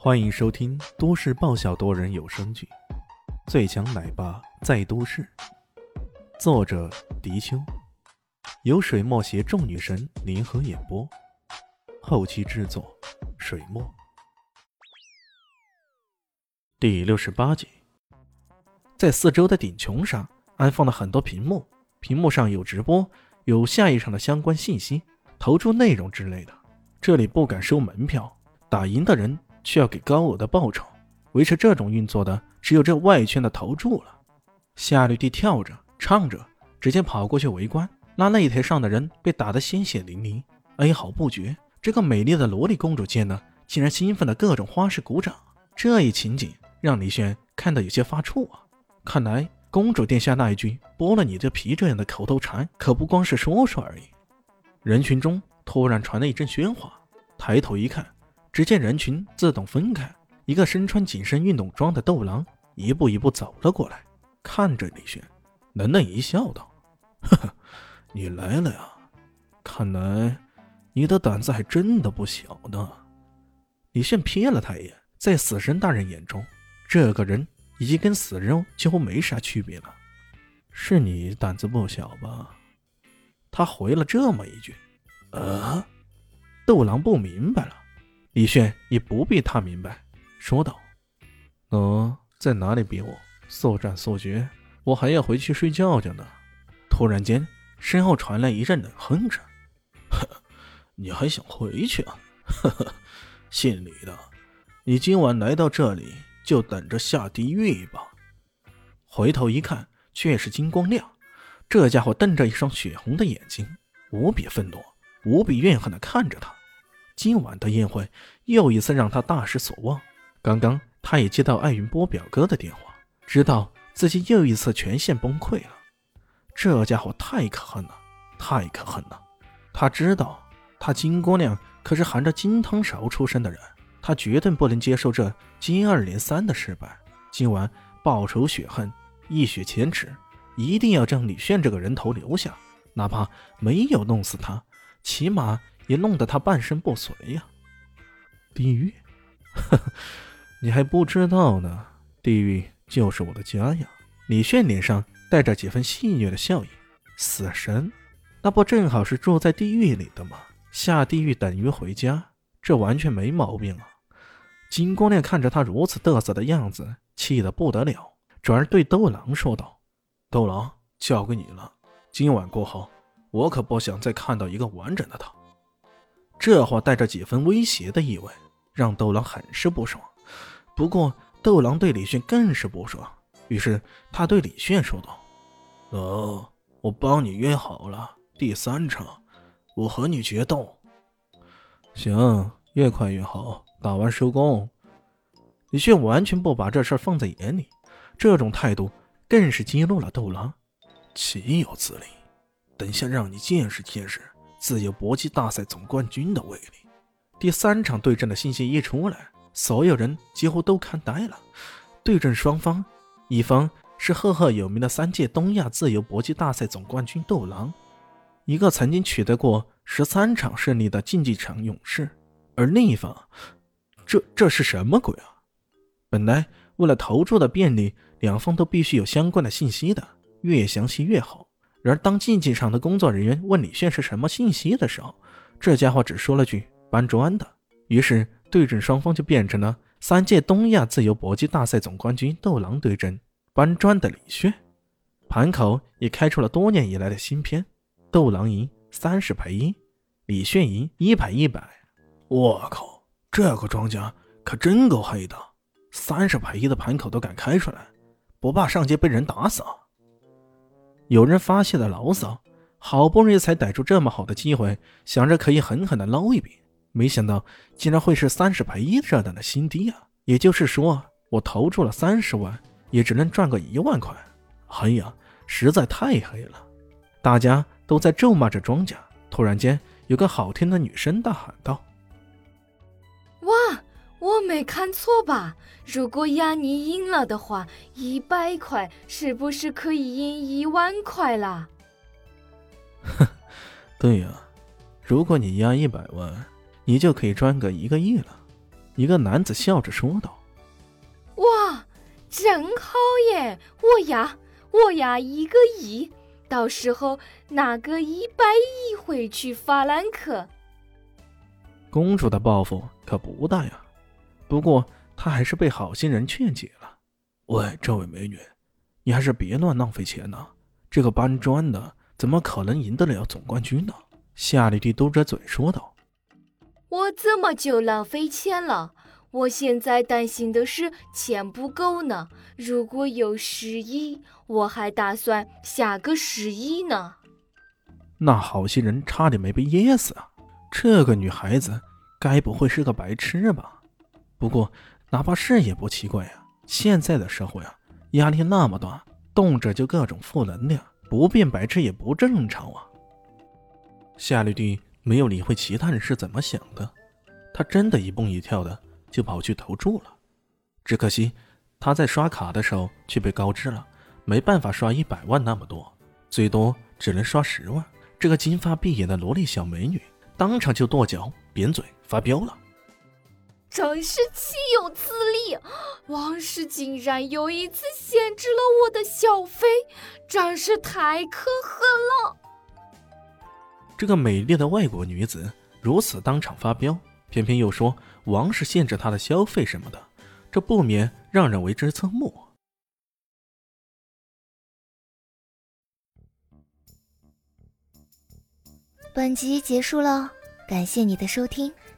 欢迎收听都市爆笑多人有声剧《最强奶爸在都市》，作者：迪秋，由水墨携众女神联合演播，后期制作：水墨。第六十八集，在四周的顶穹上安放了很多屏幕，屏幕上有直播，有下一场的相关信息、投注内容之类的。这里不敢收门票，打赢的人。却要给高额的报酬，维持这种运作的只有这外圈的投注了。夏绿蒂跳着唱着，直接跑过去围观，那擂台上的人被打得鲜血淋漓，哀嚎不绝。这个美丽的萝莉公主见了，竟然兴奋的各种花式鼓掌。这一情景让李轩看得有些发怵啊！看来公主殿下那一句“剥了你的皮”这样的口头禅，可不光是说说而已。人群中突然传来一阵喧哗，抬头一看。只见人群自动分开，一个身穿紧身运动装的斗狼一步一步走了过来，看着李炫，冷冷一笑，道：“呵呵，你来了呀？看来你的胆子还真的不小呢。”李炫瞥了他一眼，在死神大人眼中，这个人已经跟死人几乎没啥区别了。是你胆子不小吧？他回了这么一句：“呃。”斗狼不明白了。李炫也不必他明白，说道：“喏，在哪里比我速战速决？我还要回去睡觉去呢。”突然间，身后传来一阵冷哼声：“呵，你还想回去啊？呵呵，姓李的，你今晚来到这里就等着下地狱吧！”回头一看，却是金光亮，这家伙瞪着一双血红的眼睛，无比愤怒、无比怨恨地看着他。今晚的宴会又一次让他大失所望。刚刚他也接到艾云波表哥的电话，知道自己又一次全线崩溃了。这家伙太可恨了，太可恨了！他知道他金姑娘可是含着金汤勺出生的人，他绝对不能接受这接二连三的失败。今晚报仇雪恨，一雪前耻，一定要将李炫这个人头留下，哪怕没有弄死他，起码。也弄得他半身不遂呀！地狱，你还不知道呢，地狱就是我的家呀！李炫脸上带着几分戏谑的笑意。死神，那不正好是住在地狱里的吗？下地狱等于回家，这完全没毛病啊！金光亮看着他如此得瑟的样子，气得不得了，转而对斗郎说道：“斗郎，交给你了。今晚过后，我可不想再看到一个完整的他。”这话带着几分威胁的意味，让斗狼很是不爽。不过，斗狼对李炫更是不爽，于是他对李炫说道：“哦，我帮你约好了，第三场，我和你决斗。行，越快越好，打完收工。”李炫完全不把这事放在眼里，这种态度更是激怒了斗狼。岂有此理！等下让你见识见识。自由搏击大赛总冠军的威力。第三场对阵的信息一出来，所有人几乎都看呆了。对阵双方，一方是赫赫有名的三届东亚自由搏击大赛总冠军斗狼，一个曾经取得过十三场胜利的竞技场勇士；而另一方，这这是什么鬼啊？本来为了投注的便利，两方都必须有相关的信息的，越详细越好。而，当竞技场的工作人员问李炫是什么信息的时候，这家伙只说了句“搬砖的”。于是，对阵双方就变成了三届东亚自由搏击大赛总冠军斗狼对阵搬砖的李炫。盘口也开出了多年以来的新篇：斗狼赢三十赔一，李炫赢一赔一百。我靠，这个庄家可真够黑的，三十赔一的盘口都敢开出来，不怕上街被人打死啊？有人发泄了牢骚，好不容易才逮住这么好的机会，想着可以狠狠的捞一笔，没想到竟然会是三十赔一这样的新低啊！也就是说，我投注了三十万，也只能赚个一万块。哎呀，实在太黑了！大家都在咒骂着庄家。突然间，有个好听的女声大喊道：“哇！”我没看错吧？如果亚尼赢了的话，一百块是不是可以赢一万块啦？哼，对呀，如果你压一百万，你就可以赚个一个亿了。一个男子笑着说道：“哇，真好耶！我押，我押，一个亿，到时候拿个一百亿回去法兰克。”公主的抱负可不大呀，不过他还是被好心人劝解了。喂，这位美女，你还是别乱浪费钱了。这个搬砖的怎么可能赢得了总冠军呢？夏丽蒂嘟着嘴说道。我怎么就浪费钱了？我现在担心的是钱不够呢。如果有十亿，我还打算下个十亿呢。那好心人差点没被噎死啊！这个女孩子该不会是个白痴吧？不过哪怕是也不奇怪呀。现在的社会啊，压力那么大，动辄就各种负能量，不变白痴也不正常啊。夏绿蒂。没有理会其他人是怎么想的，她真的一蹦一跳的就跑去投注了。只可惜她在刷卡的时候却被告知了，没办法刷一百万那么多，最多只能刷十万。这个金发碧眼的萝莉小美女当场就跺脚、扁嘴、发飙了。真是岂有此理！王氏竟然又一次限制了我的消费，真是太可恨了。这个美丽的外国女子如此当场发飙，偏偏又说王氏限制她的消费什么的，这不免让人为之侧目。本集结束了，感谢你的收听，